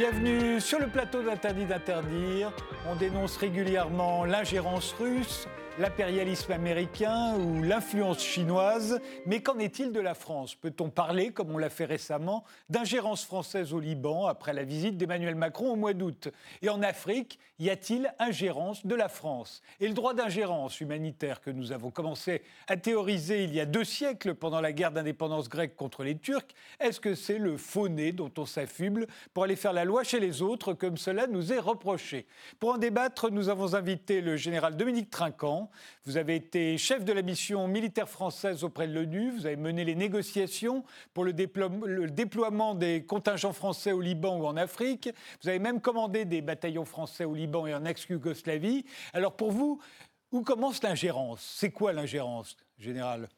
Bienvenue sur le plateau d'Interdit d'interdire. On dénonce régulièrement l'ingérence russe, l'impérialisme américain ou l'influence chinoise. Mais qu'en est-il de la France? Peut-on parler, comme on l'a fait récemment, d'ingérence française au Liban après la visite d'Emmanuel Macron au mois d'août? Et en Afrique, y a-t-il ingérence de la France? Et le droit d'ingérence humanitaire que nous avons commencé à théoriser il y a deux siècles pendant la guerre d'indépendance grecque contre les Turcs, est-ce que c'est le faux nez dont on s'affuble pour aller faire la loi chez les autres comme cela nous est reproché? Pour en débattre, nous avons invité le général Dominique Trinquant, vous avez été chef de la mission militaire française auprès de l'ONU. Vous avez mené les négociations pour le, déploiement des contingents français au Liban ou en Afrique. Vous avez même commandé des bataillons français au Liban et en ex-Yougoslavie. Alors pour vous, où commence l'ingérence? C'est quoi l'ingérence, général?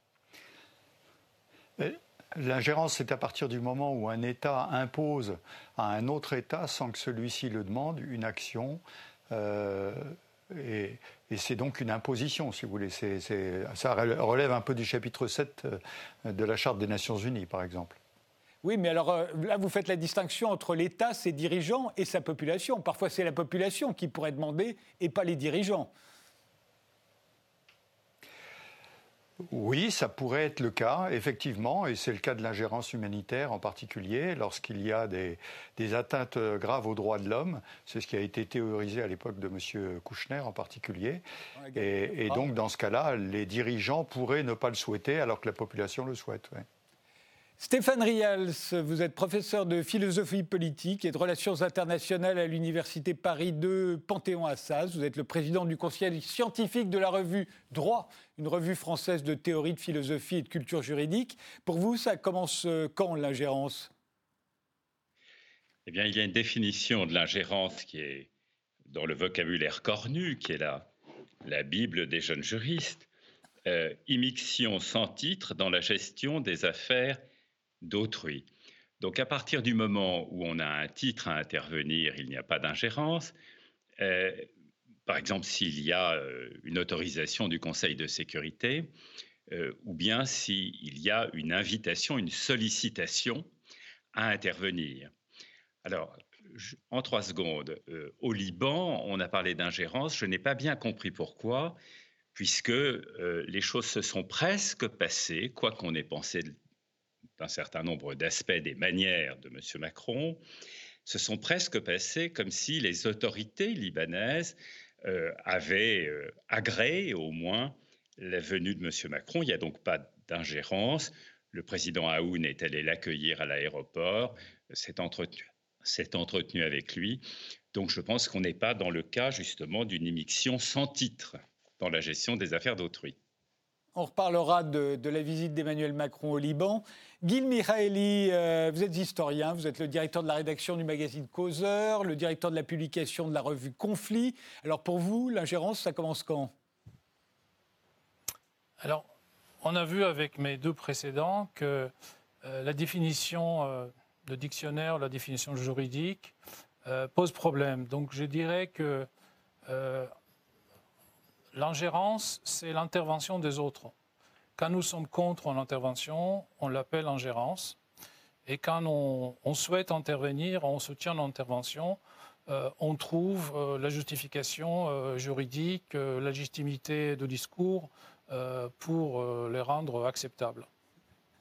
L'ingérence, c'est à partir du moment où un État impose à un autre État, sans que celui-ci le demande, une action. Euh, et, c'est donc une imposition, si vous voulez. ça relève un peu du chapitre 7 euh, de la Charte des Nations Unies, par exemple. Oui, mais alors euh, là, vous faites la distinction entre l'État, ses dirigeants et sa population. Parfois, c'est la population qui pourrait demander et pas les dirigeants. Oui, ça pourrait être le cas, effectivement, et c'est le cas de l'ingérence humanitaire en particulier, lorsqu'il y a des, atteintes graves aux droits de l'homme. C'est ce qui a été théorisé à l'époque de M. Kouchner en particulier. Et, donc, dans ce cas-là, les dirigeants pourraient ne pas le souhaiter alors que la population le souhaite. Stéphane Rials, vous êtes professeur de philosophie politique et de relations internationales à l'Université Paris 2 Panthéon-Assas. Vous êtes le président du conseil scientifique de la revue Droit, une revue française de théorie de philosophie et de culture juridique. Pour vous, ça commence euh, quand l'ingérence? Eh bien, il y a une définition de l'ingérence qui est dans le vocabulaire cornu, qui est la, la Bible des jeunes juristes. Euh, sans titre dans la gestion des affaires d'autrui. Donc à partir du moment où on a un titre à intervenir, il n'y a pas d'ingérence. Euh, par exemple, s'il y a euh, une autorisation du Conseil de sécurité, euh, ou bien s'il y a une invitation, une sollicitation à intervenir. Alors, en trois secondes, au Liban, on a parlé d'ingérence, je n'ai pas bien compris pourquoi, puisque les choses se sont presque passées, quoi qu'on ait pensé d'un certain nombre d'aspects des manières de M. Macron, se sont presque passés comme si les autorités libanaises euh, avaient euh, agréé au moins la venue de M. Macron. Il n'y a donc pas d'ingérence. Le président Aoun est allé l'accueillir à l'aéroport, s'est entretenu, entretenu avec lui. Donc je pense qu'on n'est pas dans le cas justement d'une immixtion sans titre dans la gestion des affaires d'autrui. On reparlera de, la visite d'Emmanuel Macron au Liban. Gil Mihaeli, euh, vous êtes historien, vous êtes le directeur de la rédaction du magazine Causeur, le directeur de la publication de la revue Conflit. Alors pour vous, l'ingérence, ça commence quand? Alors, on a vu avec mes deux précédents que euh, la définition euh, de dictionnaire, la définition juridique pose problème. Donc je dirais que L'ingérence, c'est l'intervention des autres. Quand nous sommes contre l'intervention, on l'appelle ingérence. Et quand on, souhaite intervenir, on soutient l'intervention, euh, on trouve euh, la justification euh, juridique, la légitimité de discours pour les rendre acceptables.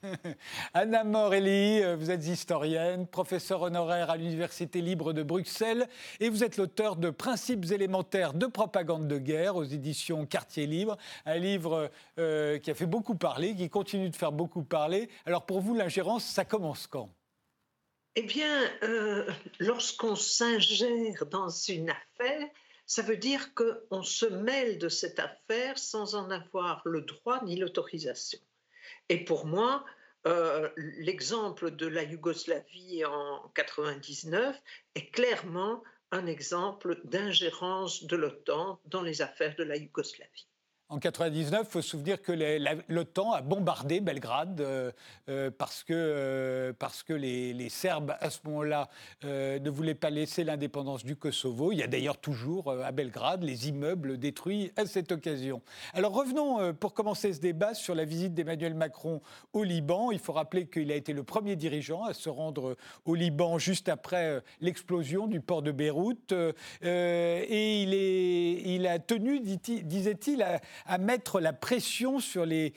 Anna Morelli, euh, vous êtes historienne, professeure honoraire à l'Université libre de Bruxelles et vous êtes l'auteur de Principes élémentaires de propagande de guerre aux éditions Quartier Libre, un livre euh, qui a fait beaucoup parler, qui continue de faire beaucoup parler. Alors pour vous, l'ingérence, ça commence quand? Eh bien, euh, lorsqu'on s'ingère dans une affaire, ça veut dire qu'on se mêle de cette affaire sans en avoir le droit ni l'autorisation. Et pour moi, euh, l'exemple de la Yougoslavie en 99 est clairement un exemple d'ingérence de l'OTAN dans les affaires de la Yougoslavie. En 99, il faut se souvenir que l'OTAN a bombardé Belgrade euh, euh, parce que, euh, parce que les, Serbes, à ce moment-là, ne voulaient pas laisser l'indépendance du Kosovo. Il y a d'ailleurs toujours à Belgrade les immeubles détruits à cette occasion. Alors revenons pour commencer ce débat sur la visite d'Emmanuel Macron au Liban. Il faut rappeler qu'il a été le premier dirigeant à se rendre au Liban juste après l'explosion du port de Beyrouth. et il, est, il a tenu, disait-il, à à mettre la pression sur les,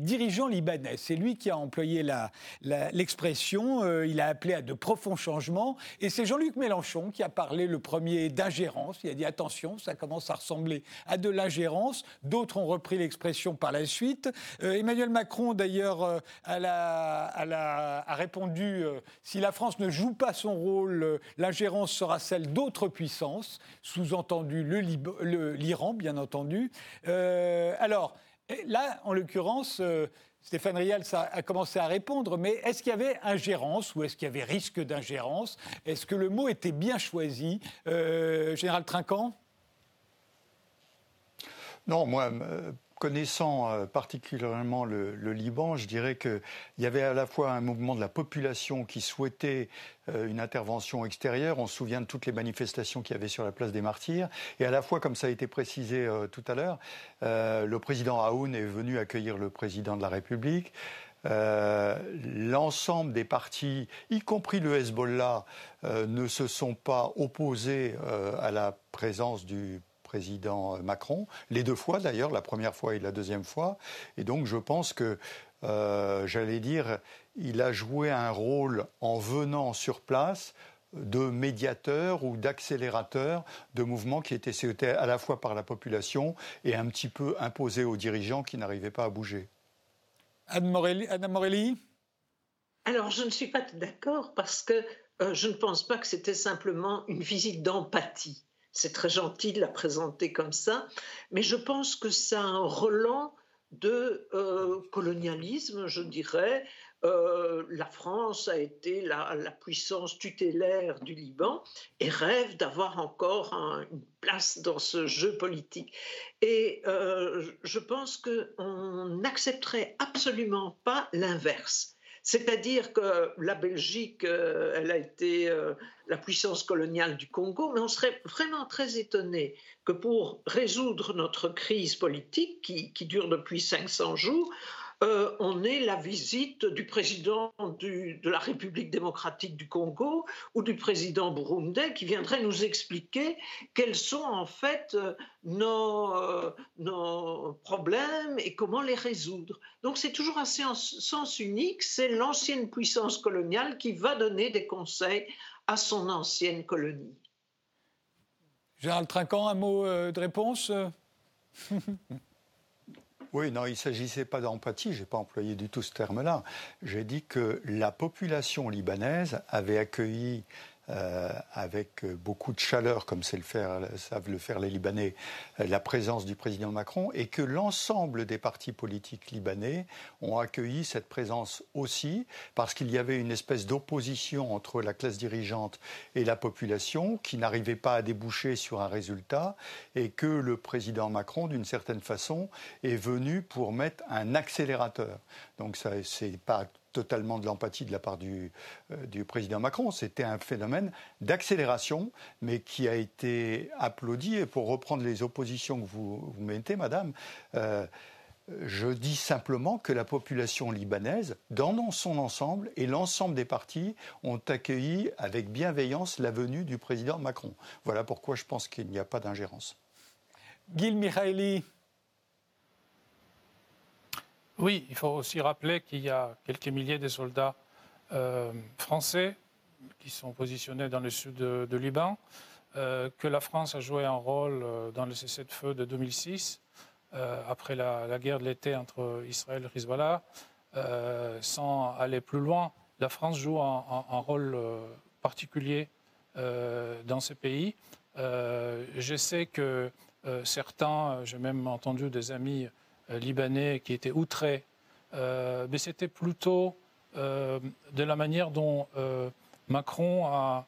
dirigeants libanais. C'est lui qui a employé l'expression, euh, il a appelé à de profonds changements, et c'est Jean-Luc Mélenchon qui a parlé le premier d'ingérence. Il a dit attention, ça commence à ressembler à de l'ingérence. D'autres ont repris l'expression par la suite. Euh, Emmanuel Macron, d'ailleurs, euh, a, répondu si la France ne joue pas son rôle, l'ingérence sera celle d'autres puissances, sous-entendu l'Iran, bien entendu. Alors, là, en l'occurrence, euh, Stéphane Rial a commencé à répondre, mais est-ce qu'il y avait ingérence ou est-ce qu'il y avait risque d'ingérence? Est-ce que le mot était bien choisi? Euh, Général Trinquant? Non, moi, connaissant euh, particulièrement le, Liban, je dirais qu'il y avait à la fois un mouvement de la population qui souhaitait euh, une intervention extérieure. On se souvient de toutes les manifestations qu'il y avait sur la place des Martyrs. Et à la fois, comme ça a été précisé euh, tout à l'heure, le président Aoun est venu accueillir le président de la République. l'ensemble des partis, y compris le Hezbollah, ne se sont pas opposés à la présence du président Macron, les deux fois d'ailleurs, la première fois et la deuxième fois. Et donc je pense que, euh, j'allais dire, il a joué un rôle en venant sur place de médiateur ou d'accélérateur de mouvements qui étaient souhaités à la fois par la population et un petit peu imposés aux dirigeants qui n'arrivaient pas à bouger. Anne Morelli, Alors, je ne suis pas d'accord parce que euh, je ne pense pas que c'était simplement une visite d'empathie. C'est très gentil de la présenter comme ça, mais je pense que c'est un relent de euh, colonialisme, je dirais. Euh, la France a été la, puissance tutélaire du Liban et rêve d'avoir encore une place dans ce jeu politique. Et euh, je pense qu'on n'accepterait absolument pas l'inverse. C'est-à-dire que la Belgique, euh, elle a été euh, la puissance coloniale du Congo, mais on serait vraiment très étonné que pour résoudre notre crise politique qui dure depuis 500 jours, euh, on est la visite du président de la République démocratique du Congo ou du président burundais qui viendrait nous expliquer quels sont en fait euh, euh, nos, problèmes et comment les résoudre. Donc c'est toujours assez en sens unique, c'est l'ancienne puissance coloniale qui va donner des conseils à son ancienne colonie. Gérald Trinquant, un mot de réponse Oui, non, il ne s'agissait pas d'empathie, je n'ai pas employé du tout ce terme-là. J'ai dit que la population libanaise avait accueilli euh, avec beaucoup de chaleur, comme savent le faire les Libanais, euh, la présence du président Macron, et que l'ensemble des partis politiques libanais ont accueilli cette présence aussi, parce qu'il y avait une espèce d'opposition entre la classe dirigeante et la population qui n'arrivait pas à déboucher sur un résultat, et que le président Macron, d'une certaine façon, est venu pour mettre un accélérateur. Donc ça, c'est pas totalement de l'empathie de la part du, euh, du président Macron. C'était un phénomène d'accélération, mais qui a été applaudi. Et pour reprendre les oppositions que vous, mettez, madame, euh, je dis simplement que la population libanaise, dans son ensemble, et l'ensemble des partis ont accueilli avec bienveillance la venue du président Macron. Voilà pourquoi je pense qu'il n'y a pas d'ingérence. Gil oui, il faut aussi rappeler qu'il y a quelques milliers de soldats euh, français qui sont positionnés dans le sud de, Liban, euh, que la France a joué un rôle euh, dans le cessez-le-feu de 2006, après la, guerre de l'été entre Israël et Hezbollah. sans aller plus loin, la France joue un, un rôle particulier dans ces pays. je sais que certains, j'ai même entendu des amis euh, libanais qui étaient outrés, euh, mais c'était plutôt euh, de la manière dont Macron a,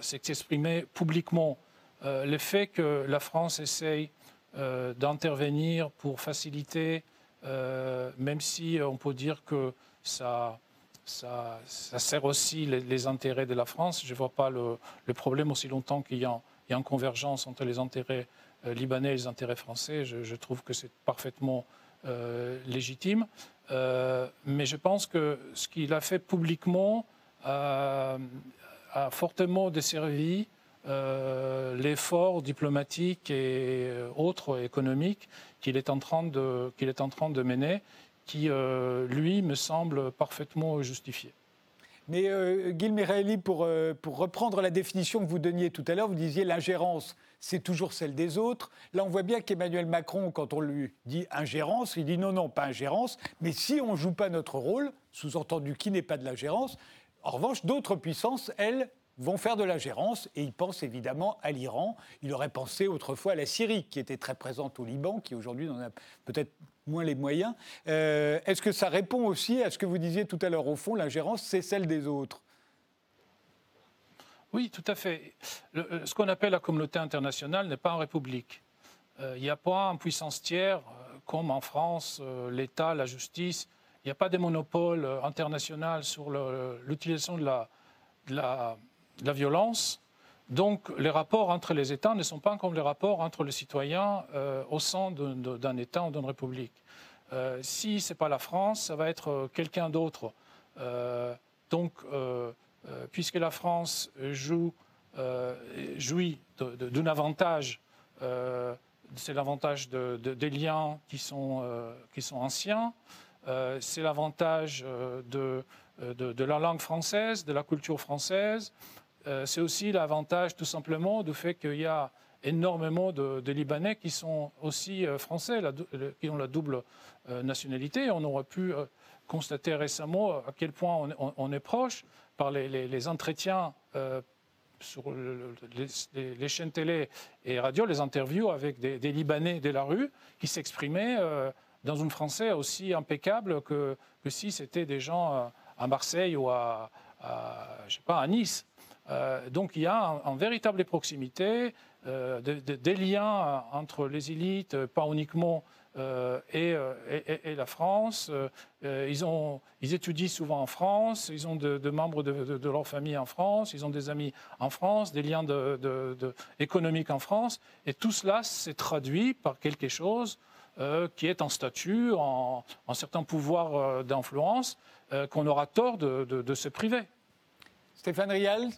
s'exprimé publiquement. le fait que la France essaye d'intervenir pour faciliter, même si on peut dire que ça, ça, sert aussi les, intérêts de la France. Je ne vois pas le, problème aussi longtemps qu'il y, a une convergence entre les intérêts euh, libanais et les intérêts français. Je, trouve que c'est parfaitement euh, légitime. Euh, mais je pense que ce qu'il a fait publiquement a fortement desservi l'effort diplomatique et autres économiques qu'il est, en train de, est en train de mener qui, euh, lui, me semble parfaitement justifié. Mais euh, Gilles pour, euh, pour reprendre la définition que vous donniez tout à l'heure, vous disiez l'ingérence, c'est toujours celle des autres. Là, on voit bien qu'Emmanuel Macron, quand on lui dit ingérence, il dit non, non, pas ingérence, mais si on ne joue pas notre rôle, sous-entendu qui n'est pas de l'ingérence, en revanche, d'autres puissances, elles, vont faire de l'ingérence et il pense évidemment à l'Iran. Il aurait pensé autrefois à la Syrie, qui était très présente au Liban, qui aujourd'hui n'en a peut-être moins les moyens. Euh, est-ce que ça répond aussi à ce que vous disiez tout à l'heure Au fond, l'ingérence, c'est celle des autres? Oui, tout à fait. Euh, ce qu'on appelle la communauté internationale n'est pas en république. Euh, il n'y a pas en puissance tiers, comme en France, l'État, la justice. Il n'y a pas de monopole international sur l'utilisation de la, violence. Donc les rapports entre les États ne sont pas comme les rapports entre les citoyens euh, au sein d'un État ou d'une république. Euh, si ce n'est pas la France, ça va être euh, quelqu'un d'autre. donc, puisque la France joue, jouit d'un avantage, c'est l'avantage des liens qui sont, qui sont anciens, c'est l'avantage de, la langue française, de la culture française, euh, c'est aussi l'avantage tout simplement du fait qu'il y a énormément de, Libanais qui sont aussi euh, français, qui ont la double euh, nationalité. On aurait pu constater récemment à quel point on, est proche par les, entretiens sur les, chaînes télé et radio, les interviews avec des, Libanais de la rue qui s'exprimaient dans un français aussi impeccable que, si c'était des gens à Marseille ou à, je sais pas, à Nice. Euh, donc il y a une véritable proximité, euh, des liens entre les élites, pas uniquement euh, et, la France. ils, ont, ils, étudient souvent en France, ils ont de, membres de, leur famille en France, ils ont des amis en France, des liens économiques en France. Et tout cela s'est traduit par quelque chose qui est en statut, en, en certain pouvoir d'influence, qu'on aura tort de, se priver. Stéphane Rial,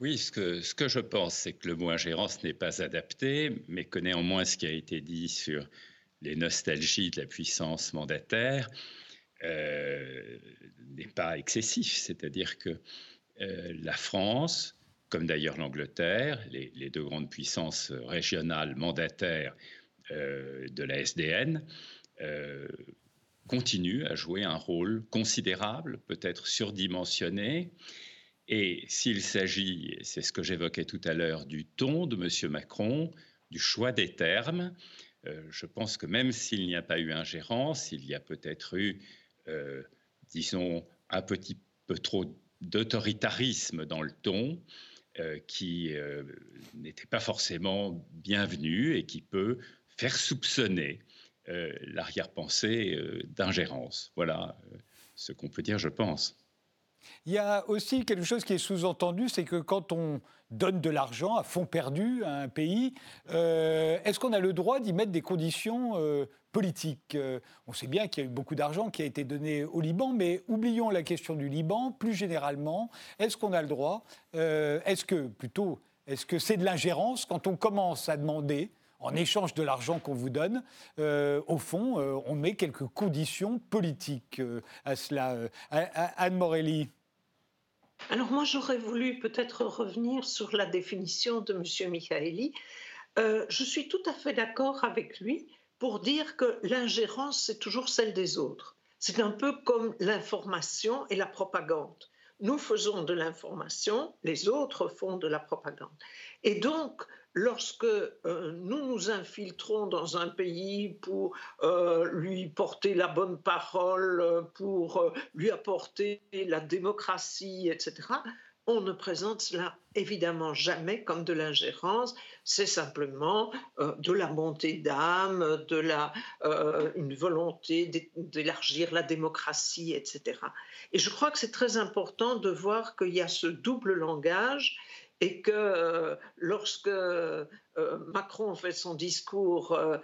oui, ce que, je pense, c'est que le mot ingérence n'est pas adapté, mais que néanmoins ce qui a été dit sur les nostalgies de la puissance mandataire euh, n'est pas excessif. C'est-à-dire que euh, la France, comme d'ailleurs l'Angleterre, les, deux grandes puissances régionales mandataires euh, de la SDN, continuent à jouer un rôle considérable, peut-être surdimensionné, et s'il s'agit, c'est ce que j'évoquais tout à l'heure, du ton de M. Macron, du choix des termes, euh, je pense que même s'il n'y a pas eu ingérence, il y a peut-être eu, euh, disons, un petit peu trop d'autoritarisme dans le ton euh, qui n'était pas forcément bienvenu et qui peut faire soupçonner l'arrière-pensée d'ingérence. Voilà ce qu'on peut dire, je pense. Il y a aussi quelque chose qui est sous-entendu, c'est que quand on donne de l'argent à fond perdu à un pays, euh, est-ce qu'on a le droit d'y mettre des conditions euh, politiques euh, On sait bien qu'il y a eu beaucoup d'argent qui a été donné au Liban, mais oublions la question du Liban. Plus généralement, est-ce qu'on a le droit Est-ce que, plutôt, est-ce que c'est de l'ingérence quand on commence à demander en échange de l'argent qu'on vous donne, au fond, on met quelques conditions politiques à cela. Anne Morelli alors moi, j'aurais voulu peut-être revenir sur la définition de M. Michaeli. Euh, je suis tout à fait d'accord avec lui pour dire que l'ingérence, c'est toujours celle des autres. C'est un peu comme l'information et la propagande. Nous faisons de l'information, les autres font de la propagande. Et donc, lorsque euh, nous nous infiltrons dans un pays pour euh, lui porter la bonne parole, pour euh, lui apporter la démocratie, etc., on ne présente cela évidemment jamais comme de l'ingérence, c'est simplement de la montée d'âme, de la une volonté d'élargir la démocratie, etc. Et je crois que c'est très important de voir qu'il y a ce double langage et que euh, lorsque euh, Macron fait son discours euh,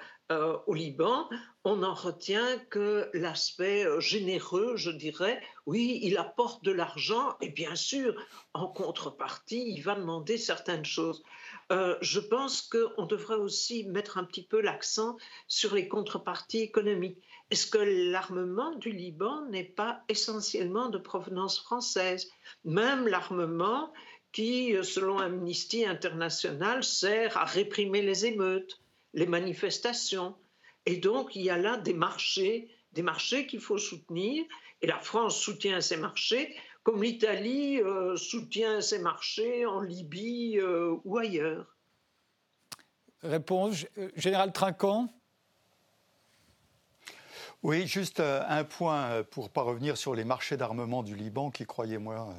au Liban, on n'en retient que l'aspect généreux, je dirais. Oui, il apporte de l'argent et bien sûr, en contrepartie, il va demander certaines choses. je pense qu'on devrait aussi mettre un petit peu l'accent sur les contreparties économiques. Est-ce que l'armement du Liban n'est pas essentiellement de provenance française? Même l'armement qui, euh, selon Amnesty International, sert à réprimer les émeutes, les manifestations. Et donc, il y a là des marchés, des marchés qu'il faut soutenir. Et la France soutient ces marchés, comme l'Italie euh, soutient ces marchés en Libye euh, ou ailleurs. Réponse, Général Trinquant oui, juste un point pour ne pas revenir sur les marchés d'armement du Liban, qui, croyez-moi,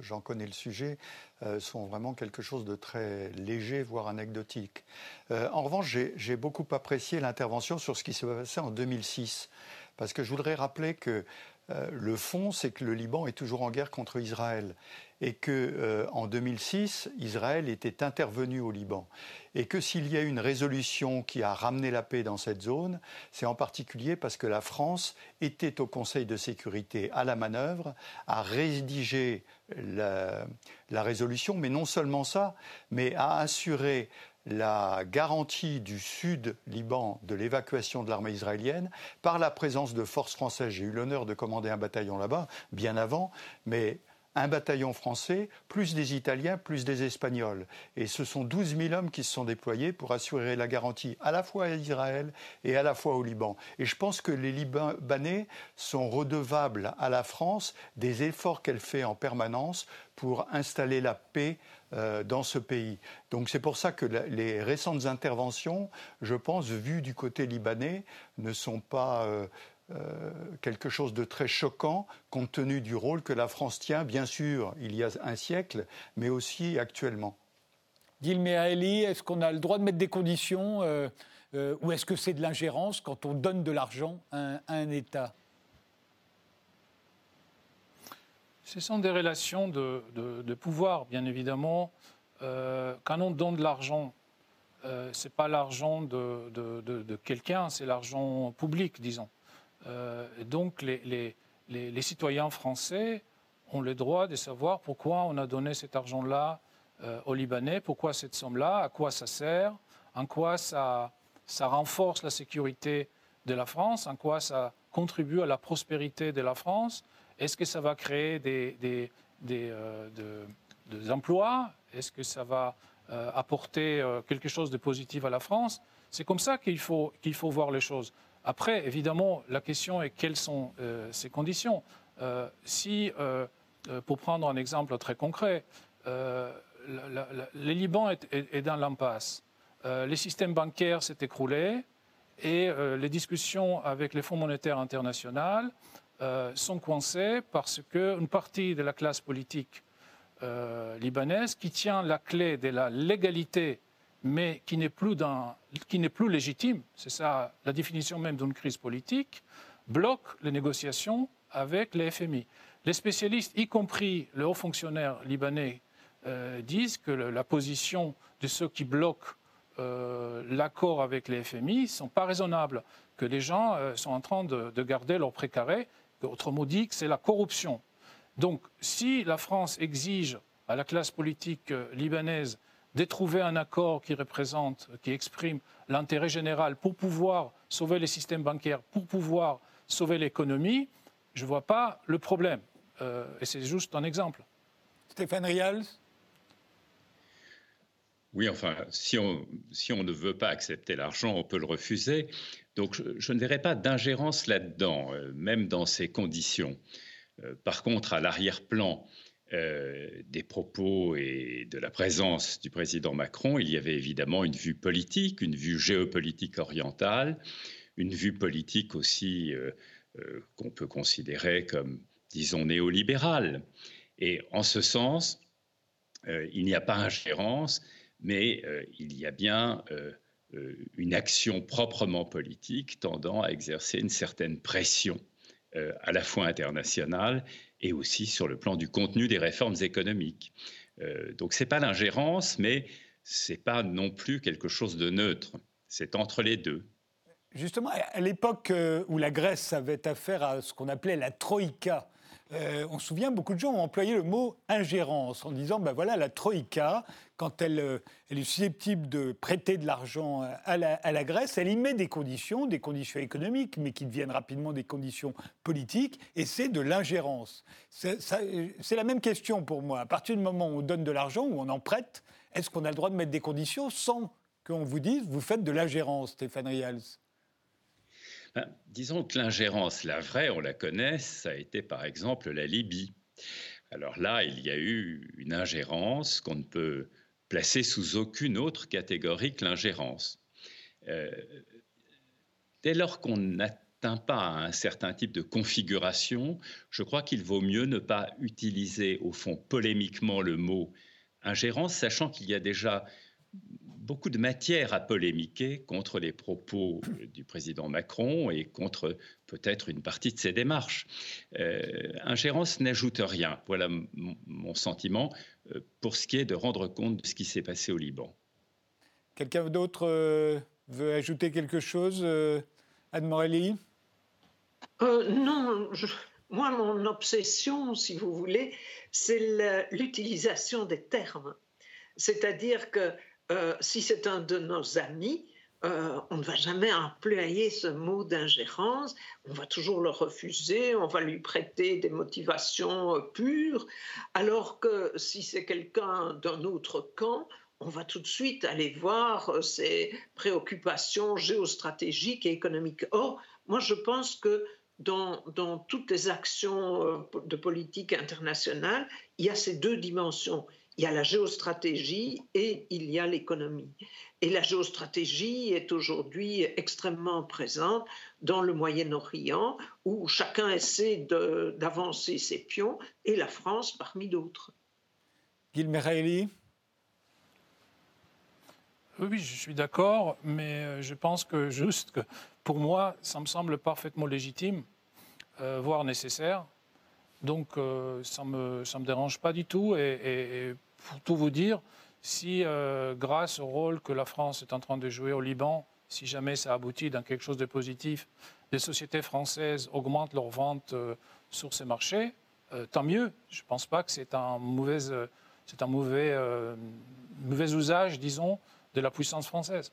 j'en connais le sujet, euh, sont vraiment quelque chose de très léger, voire anecdotique. Euh, en revanche, j'ai beaucoup apprécié l'intervention sur ce qui s'est passé en 2006, parce que je voudrais rappeler que euh, le fond, c'est que le Liban est toujours en guerre contre Israël et que en 2006, Israël était intervenu au Liban et que s'il y a une résolution qui a ramené la paix dans cette zone, c'est en particulier parce que la France était au Conseil de sécurité à la manœuvre, a rédigé la, résolution, mais non seulement ça, mais a assuré la garantie du sud Liban de l'évacuation de l'armée israélienne par la présence de forces françaises. J'ai eu l'honneur de commander un bataillon là-bas, bien avant, mais un bataillon français, plus des Italiens, plus des Espagnols. Et ce sont 12 000 hommes qui se sont déployés pour assurer la garantie à la fois à Israël et à la fois au Liban. Et je pense que les Libanais sont redevables à la France des efforts qu'elle fait en permanence pour installer la paix euh, dans ce pays. Donc c'est pour ça que les récentes interventions, je pense, vues du côté libanais, ne sont pas euh, euh, quelque chose de très choquant compte tenu du rôle que la France tient, bien sûr, il y a un siècle, mais aussi actuellement. Dilmé Eli, est-ce qu'on a le droit de mettre des conditions euh, euh, ou est-ce que c'est de l'ingérence quand on donne de l'argent à, un État? Ce sont des relations de, pouvoir, bien évidemment. quand on donne de l'argent, ce n'est pas l'argent de quelqu'un, c'est l'argent public, disons. Euh, donc les, citoyens français ont le droit de savoir pourquoi on a donné cet argent-là euh, aux Libanais, pourquoi cette somme-là, à quoi ça sert, en quoi ça, renforce la sécurité de la France, en quoi ça contribue à la prospérité de la France, est-ce que ça va créer des, euh, emplois, est-ce que ça va apporter quelque chose de positif à la France C'est comme ça qu'il faut, qu'il faut voir les choses. Après, évidemment, la question est quelles sont euh, ces conditions. Euh, si, euh, pour prendre un exemple très concret, le Liban est, dans l'impasse, les systèmes bancaires s'est écroulé et les discussions avec les fonds monétaires internationaux sont coincées parce qu'une partie de la classe politique libanaise qui tient la clé de la légalité mais qui n'est plus, plus légitime, c'est ça la définition même d'une crise politique, bloque les négociations avec les FMI. Les spécialistes, y compris les hauts fonctionnaires libanais, euh, disent que la position de ceux qui bloquent euh, l'accord avec les FMI sont pas raisonnables, que les gens euh, sont en train de, de garder leur précaré, autrement dit que c'est la corruption. Donc si la France exige à la classe politique libanaise de trouver un accord qui représente, qui exprime l'intérêt général pour pouvoir sauver les systèmes bancaires, pour pouvoir sauver l'économie, je ne vois pas le problème. Euh, et c'est juste un exemple. Stéphane Rial Oui, enfin, si on, si on ne veut pas accepter l'argent, on peut le refuser. Donc, je, ne verrai pas d'ingérence là-dedans, euh, même dans ces conditions. Euh, par contre, à l'arrière-plan, euh, des propos et de la présence du président Macron, il y avait évidemment une vue politique, une vue géopolitique orientale, une vue politique aussi euh, qu'on peut considérer comme, disons, néolibérale. Et en ce sens, il n'y a pas ingérence, mais il y a bien une action proprement politique tendant à exercer une certaine pression à la fois internationale et aussi sur le plan du contenu des réformes économiques. donc ce n'est pas l'ingérence, mais ce n'est pas non plus quelque chose de neutre. C'est entre les deux. Justement, à l'époque euh, où la Grèce avait affaire à ce qu'on appelait la troïka, euh, on se souvient, beaucoup de gens ont employé le mot ingérence en disant, ben voilà, la troïka, quand elle, euh, est susceptible de prêter de l'argent à la, à la, Grèce, elle y met des conditions, des conditions économiques, mais qui deviennent rapidement des conditions politiques, et c'est de l'ingérence. C'est la même question pour moi. À partir du moment où on donne de l'argent, où on en prête, est-ce qu'on a le droit de mettre des conditions sans qu'on vous dise, vous faites de l'ingérence, Stéphane Rials? Disons que l'ingérence, la vraie, on la connaît, ça a été par exemple la Libye. Alors là, il y a eu une ingérence qu'on ne peut placer sous aucune autre catégorie que l'ingérence. Euh, dès lors qu'on n'atteint pas un certain type de configuration, je crois qu'il vaut mieux ne pas utiliser au fond polémiquement le mot ingérence, sachant qu'il y a déjà beaucoup de matière à polémiquer contre les propos du président Macron et contre peut-être une partie de ses démarches. Euh, ingérence n'ajoute rien. Voilà mon sentiment euh, pour ce qui est de rendre compte de ce qui s'est passé au Liban. Quelqu'un d'autre euh, veut ajouter quelque chose Anne Morelli Non, moi, mon obsession, si vous voulez, c'est l'utilisation des termes. C'est-à-dire que euh, si c'est un de nos amis, euh, on ne va jamais employer ce mot d'ingérence, on va toujours le refuser, on va lui prêter des motivations euh, pures, alors que si c'est quelqu'un d'un autre camp, on va tout de suite aller voir ses préoccupations géostratégiques et économiques. Or, moi je pense que dans, dans toutes les actions de politique internationale, il y a ces deux dimensions il y a la géostratégie et il y a l'économie. Et la géostratégie est aujourd'hui extrêmement présente dans le Moyen-Orient, où chacun essaie d'avancer ses pions, et la France parmi d'autres. Gil Mereili oui, je suis d'accord, mais euh, je pense que juste que pour moi, ça me semble parfaitement légitime, euh, voire nécessaire, donc euh, ça ne me, ça me dérange pas du tout. Et, pour tout vous dire, si euh, grâce au rôle que la France est en train de jouer au Liban, si jamais ça aboutit dans quelque chose de positif, des sociétés françaises augmentent leurs ventes euh, sur ces marchés, tant mieux. Je ne pense pas que c'est un mauvais, c'est un mauvais, mauvais usage, disons, de la puissance française.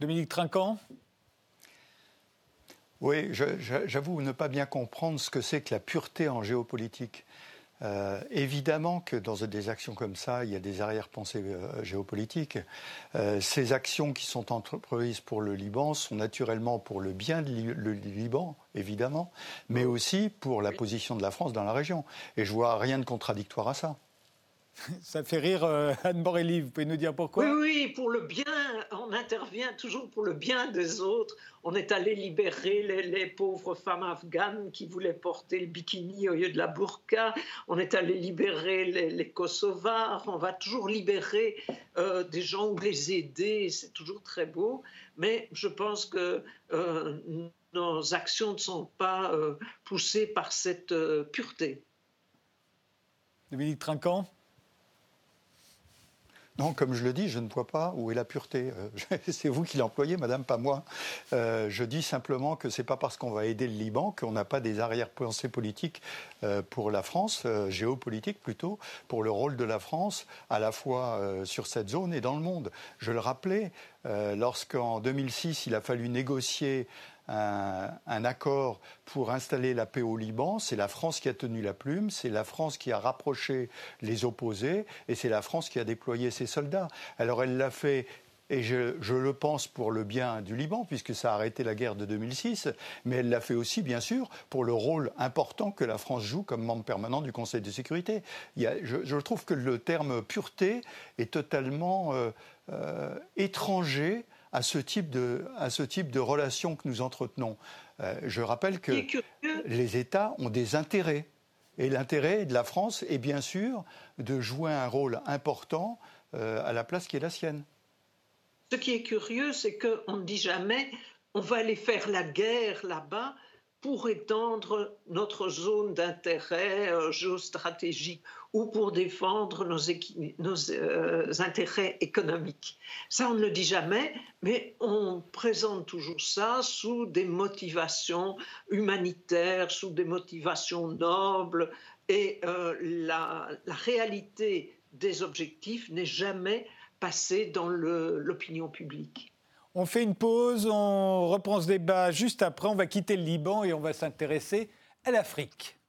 Dominique Trinquant? Oui, j'avoue ne pas bien comprendre ce que c'est que la pureté en géopolitique. Euh, évidemment que dans des actions comme ça, il y a des arrière-pensées euh, géopolitiques. Euh, ces actions qui sont entreprises pour le Liban sont naturellement pour le bien du Liban, évidemment, mais aussi pour la position de la France dans la région. Et je vois rien de contradictoire à ça. Ça fait rire euh, Anne Borelli, vous pouvez nous dire pourquoi? Oui, oui, pour le bien, on intervient toujours pour le bien des autres. On est allé libérer les, pauvres femmes afghanes qui voulaient porter le bikini au lieu de la burqa. On est allé libérer les, Kosovars. On va toujours libérer euh, des gens ou les aider. C'est toujours très beau. Mais je pense que euh, nos actions ne sont pas poussées par cette pureté. Dominique Trinquant? Non, comme je le dis, je ne vois pas où est la pureté. Euh, c'est vous qui l'employez, madame, pas moi. Euh, je dis simplement que ce n'est pas parce qu'on va aider le Liban qu'on n'a pas des arrière-pensées politiques euh, pour la France, géopolitique plutôt, pour le rôle de la France, à la fois sur cette zone et dans le monde. Je le rappelais, lorsqu'en 2006, il a fallu négocier un, accord pour installer la paix au Liban. C'est la France qui a tenu la plume, c'est la France qui a rapproché les opposés et c'est la France qui a déployé ses soldats. Alors elle l'a fait et je, le pense pour le bien du Liban, puisque ça a arrêté la guerre de 2006, mais elle l'a fait aussi, bien sûr, pour le rôle important que la France joue comme membre permanent du Conseil de sécurité. Je, trouve que le terme pureté est totalement euh, euh, étranger à ce type de, à ce type de relations que nous entretenons. Euh, je rappelle que les États ont des intérêts. Et l'intérêt de la France est bien sûr de jouer un rôle important à la place qui est la sienne. Ce qui est curieux, c'est qu'on ne dit jamais on va aller faire la guerre là-bas pour étendre notre zone d'intérêt euh, géostratégique ou pour défendre nos, euh, intérêts économiques. Ça, on ne le dit jamais, mais on présente toujours ça sous des motivations humanitaires, sous des motivations nobles, et euh, la, réalité des objectifs n'est jamais passée dans l'opinion publique. On fait une pause, on reprend ce débat juste après, on va quitter le Liban et on va s'intéresser à l'Afrique.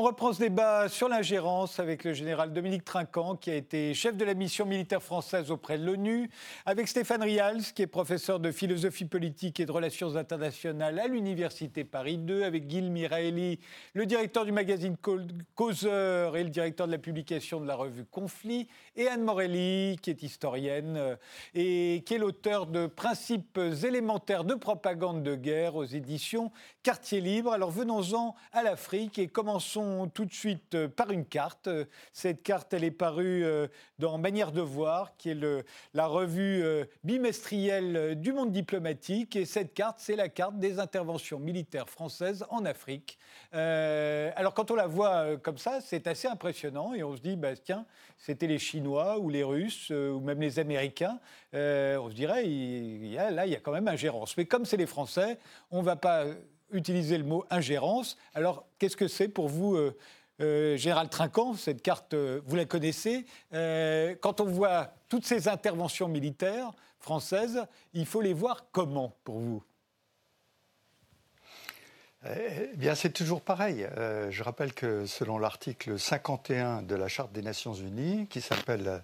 On reprend ce débat sur l'ingérence avec le général Dominique Trinquant, qui a été chef de la mission militaire française auprès de l'ONU, avec Stéphane Rials, qui est professeur de philosophie politique et de relations internationales à l'Université Paris 2, avec Gil Miraeli, le directeur du magazine Causeur et le directeur de la publication de la revue Conflit, et Anne Morelli, qui est historienne euh, et qui est l'auteur de Principes élémentaires de propagande de guerre aux éditions Quartier Libre. Alors venons-en à l'Afrique et commençons tout de suite euh, par une carte. Cette carte, elle est parue euh, dans Manière de voir, qui est la revue euh, bimestrielle du monde diplomatique. Et cette carte, c'est la carte des interventions militaires françaises en Afrique. alors quand on la voit comme ça, c'est assez impressionnant et on se dit, bah, tiens, c'était les Chinois ou les Russes ou même les Américains. on se dirait, il, là, il y a quand même ingérence. Mais comme c'est les Français, on ne va pas utiliser le mot ingérence. Alors, qu'est-ce que c'est pour vous euh, euh, Gérald Trinquant, cette carte, euh, vous la connaissez. quand on voit toutes ces interventions militaires françaises, il faut les voir comment pour vous? Eh bien, c'est toujours pareil. je rappelle que selon l'article 51 de la Charte des Nations Unies, qui s'appelle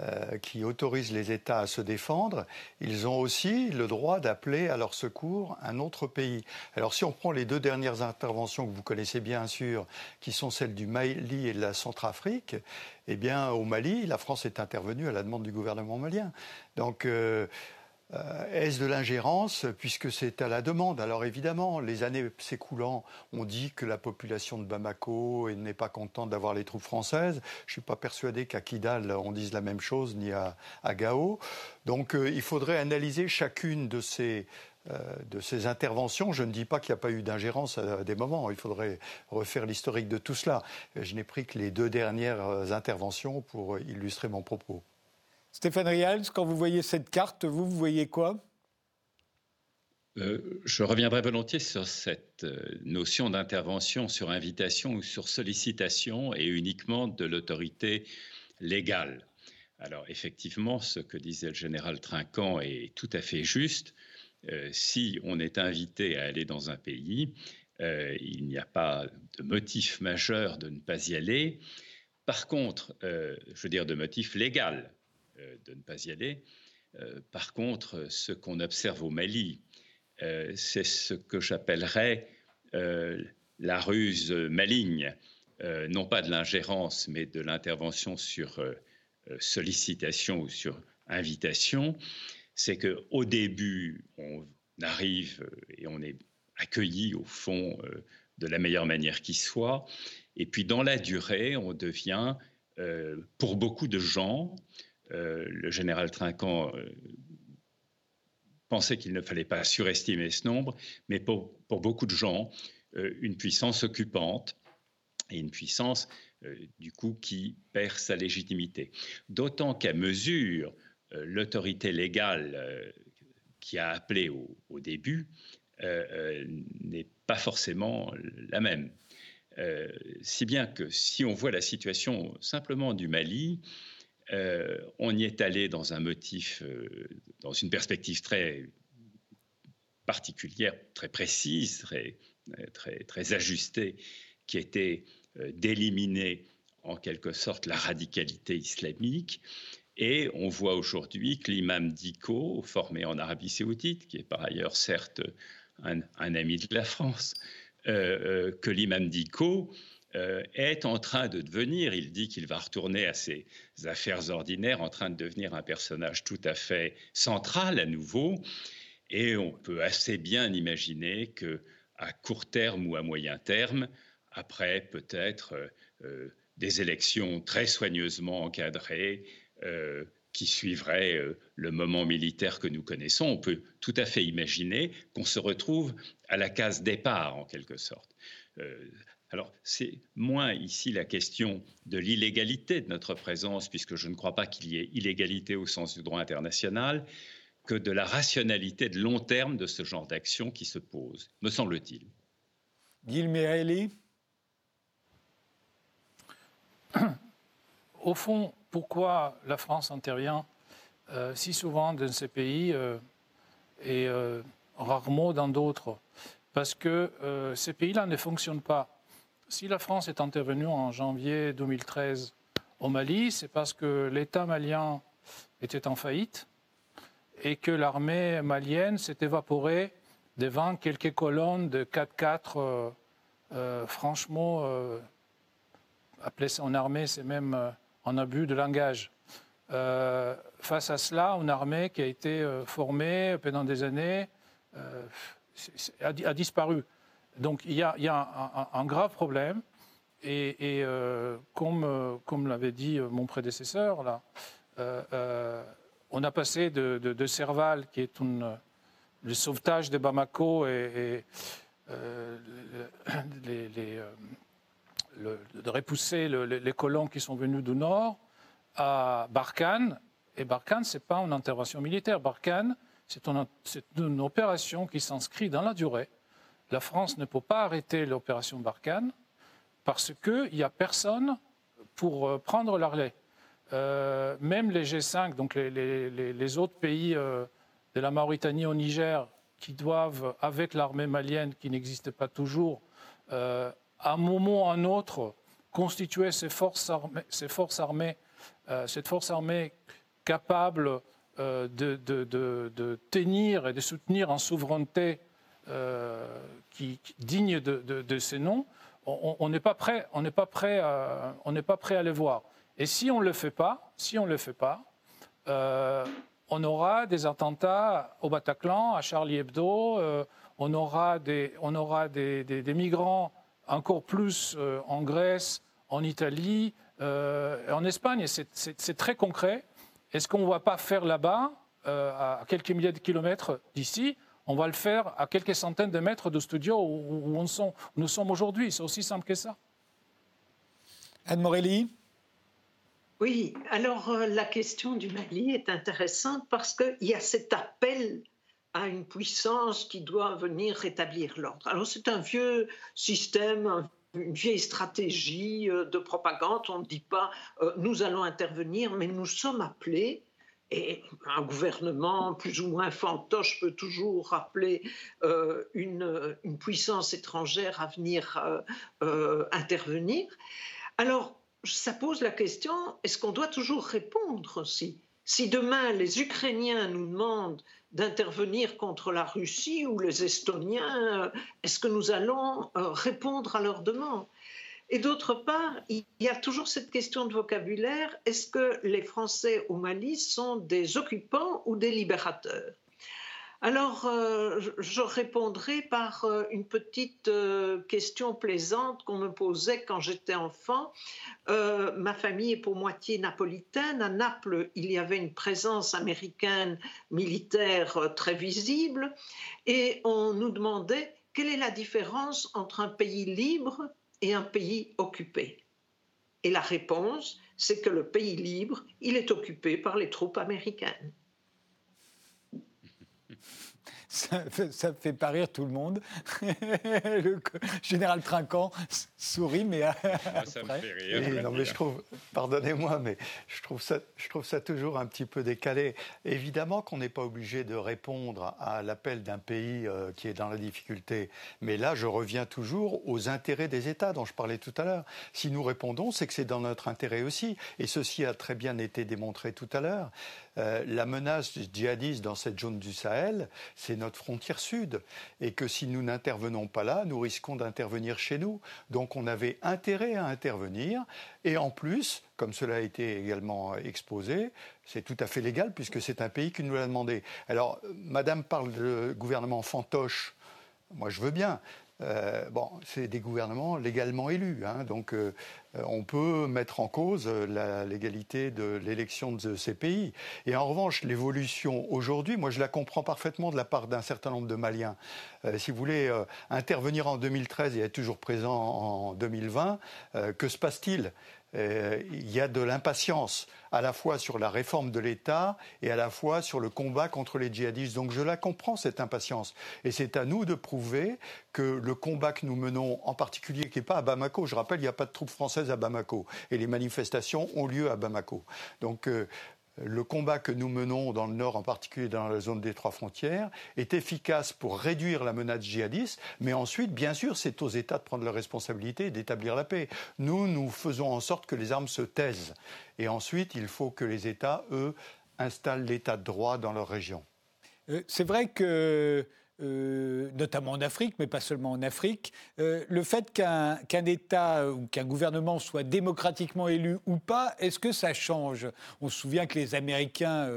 euh, qui autorisent les États à se défendre, ils ont aussi le droit d'appeler à leur secours un autre pays. Alors si on prend les deux dernières interventions que vous connaissez bien sûr, qui sont celles du Mali et de la Centrafrique, eh bien au Mali, la France est intervenue à la demande du gouvernement malien. Donc euh, est-ce de l'ingérence puisque c'est à la demande? Alors évidemment, les années s'écoulant, on dit que la population de Bamako n'est pas contente d'avoir les troupes françaises. Je ne suis pas persuadé qu'à Kidal on dise la même chose, ni à, Gao. Donc euh, il faudrait analyser chacune de ces, euh, de ces interventions. Je ne dis pas qu'il n'y a pas eu d'ingérence à des moments. Il faudrait refaire l'historique de tout cela. Je n'ai pris que les deux dernières interventions pour illustrer mon propos. Stéphane Rials, quand vous voyez cette carte, vous, vous voyez quoi? Euh, je reviendrai volontiers sur cette euh, notion d'intervention sur invitation ou sur sollicitation et uniquement de l'autorité légale. Alors effectivement, ce que disait le général Trinquant est tout à fait juste. Euh, si on est invité à aller dans un pays, il n'y a pas de motif majeur de ne pas y aller. Par contre, je veux dire de motif légal, de ne pas y aller. Euh, par contre, ce qu'on observe au Mali, euh, c'est ce que j'appellerais la ruse maligne, non pas de l'ingérence, mais de l'intervention sur sollicitation ou sur invitation. C'est qu'au début, on arrive et on est accueilli au fond de la meilleure manière qui soit. Et puis dans la durée, on devient, pour beaucoup de gens, euh, le général Trinquant euh, pensait qu'il ne fallait pas surestimer ce nombre, mais pour, beaucoup de gens, euh, une puissance occupante et une puissance du coup qui perd sa légitimité. D'autant qu'à mesure l'autorité légale qui a appelé au, début n'est pas forcément la même. si bien que si on voit la situation simplement du Mali, euh, on y est allé dans un motif, euh, dans une perspective très particulière, très précise, très, très, très ajustée, qui était euh, d'éliminer en quelque sorte la radicalité islamique. Et on voit aujourd'hui que l'imam Diko, formé en Arabie saoudite, qui est par ailleurs certes un, ami de la France, que l'imam Diko euh, est en train de devenir, il dit qu'il va retourner à ses affaires ordinaires, en train de devenir un personnage tout à fait central à nouveau. Et on peut assez bien imaginer que à court terme ou à moyen terme, après peut-être euh, euh, des élections très soigneusement encadrées, qui suivraient le moment militaire que nous connaissons, on peut tout à fait imaginer qu'on se retrouve à la case départ, en quelque sorte. Alors, c'est moins ici la question de l'illégalité de notre présence, puisque je ne crois pas qu'il y ait illégalité au sens du droit international, que de la rationalité de long terme de ce genre d'action qui se pose, me semble-t-il. Gilles Au fond, pourquoi la France intervient euh, si souvent dans ces pays euh, et euh, rarement dans d'autres? Parce que ces pays-là ne fonctionnent pas si la France est intervenue en janvier 2013 au Mali, c'est parce que l'État malien était en faillite et que l'armée malienne s'est évaporée devant quelques colonnes de 4-4. Euh, euh, franchement, euh, ça en armée, c'est même un abus de langage. face à cela, une armée qui a été formée pendant des années a disparu. Donc il y a, un, grave problème. Et, euh, comme, euh, comme l'avait dit euh, mon prédécesseur, on a passé de, Serval, qui est le sauvetage de Bamako et, de repousser les colons qui sont venus du nord, à Barkhane. Et Barkhane, ce n'est pas une intervention militaire. Barkhane, c'est une opération qui s'inscrit dans la durée la France ne peut pas arrêter l'opération Barkhane parce qu'il n'y a personne pour euh, prendre la euh, même les G5, donc les, autres pays euh, de la Mauritanie au Niger, qui doivent, avec l'armée malienne qui n'existe pas toujours, à un moment ou à un autre, constituer ces forces armées, ces cette force armée capable de, tenir et de soutenir en souveraineté euh, qui, digne de, ces noms, on n'est pas prêt, on n'est pas prêt, à, on n'est pas prêt à les voir. Et si on le fait pas, si on le fait pas, euh, on aura des attentats au Bataclan, à Charlie Hebdo, euh, on aura des, on aura des, migrants encore plus en Grèce, en Italie, en Espagne. C'est très concret. Est-ce qu'on ne va pas faire là-bas, à quelques milliers de kilomètres d'ici, on va le faire à quelques centaines de mètres de studio où, nous sommes aujourd'hui. C'est aussi simple que ça. Anne Morelli Oui, alors euh, la question du Mali est intéressante parce qu'il y a cet appel à une puissance qui doit venir rétablir l'ordre. Alors c'est un vieux système, une vieille stratégie euh, de propagande. On ne dit pas euh, nous allons intervenir, mais nous sommes appelés et un gouvernement plus ou moins fantoche peut toujours rappeler euh, une, puissance étrangère à venir euh, euh, intervenir. Alors, ça pose la question, est-ce qu'on doit toujours répondre aussi? Si demain les Ukrainiens nous demandent d'intervenir contre la Russie ou les Estoniens, est-ce que nous allons répondre à leurs demandes? Et d'autre part, il y a toujours cette question de vocabulaire. Est-ce que les Français au Mali sont des occupants ou des libérateurs? Alors, euh, je répondrai par euh, une petite euh, question plaisante qu'on me posait quand j'étais enfant. ma famille est pour moitié napolitaine. À Naples, il y avait une présence américaine militaire très visible. Et on nous demandait quelle est la différence entre un pays libre et un pays occupé. Et la réponse, c'est que le pays libre, il est occupé par les troupes américaines ça, ne fait pas rire tout le monde. le général Trinquant sourit, mais ça me fait rire. non, mais je trouve, pardonnez-moi, mais je trouve ça, je trouve ça toujours un petit peu décalé. Évidemment qu'on n'est pas obligé de répondre à l'appel d'un pays euh, qui est dans la difficulté, mais là, je reviens toujours aux intérêts des États dont je parlais tout à l'heure. Si nous répondons, c'est que c'est dans notre intérêt aussi, et ceci a très bien été démontré tout à l'heure. Euh, la menace djihadiste dans cette zone du Sahel, c'est notre frontière sud, et que si nous n'intervenons pas là, nous risquons d'intervenir chez nous. Donc on avait intérêt à intervenir, et en plus, comme cela a été également exposé, c'est tout à fait légal puisque c'est un pays qui nous l'a demandé. Alors, Madame parle de gouvernement fantoche. Moi, je veux bien. Euh, bon, c'est des gouvernements légalement élus, hein, donc euh, on peut mettre en cause la légalité de l'élection de ces pays. Et en revanche, l'évolution aujourd'hui, moi je la comprends parfaitement de la part d'un certain nombre de Maliens. Euh, si vous voulez intervenir en 2013 et être toujours présent en 2020, que se passe-t-il? Il y a de l'impatience à la fois sur la réforme de l'État et à la fois sur le combat contre les djihadistes. Donc je la comprends, cette impatience. Et c'est à nous de prouver que le combat que nous menons, en particulier qui n'est pas à Bamako, je rappelle, il n'y a pas de troupes françaises à Bamako, et les manifestations ont lieu à Bamako. Donc euh, le combat que nous menons dans le Nord, en particulier dans la zone des trois frontières, est efficace pour réduire la menace djihadiste, mais ensuite, bien sûr, c'est aux États de prendre leurs responsabilités et d'établir la paix. Nous, nous faisons en sorte que les armes se taisent. Et ensuite, il faut que les États, eux, installent l'état de droit dans leur région. Euh, c'est vrai que euh, notamment en Afrique, mais pas seulement en Afrique, euh, le fait qu'un État ou qu'un gouvernement soit démocratiquement élu ou pas, est-ce que ça change? On se souvient que les Américains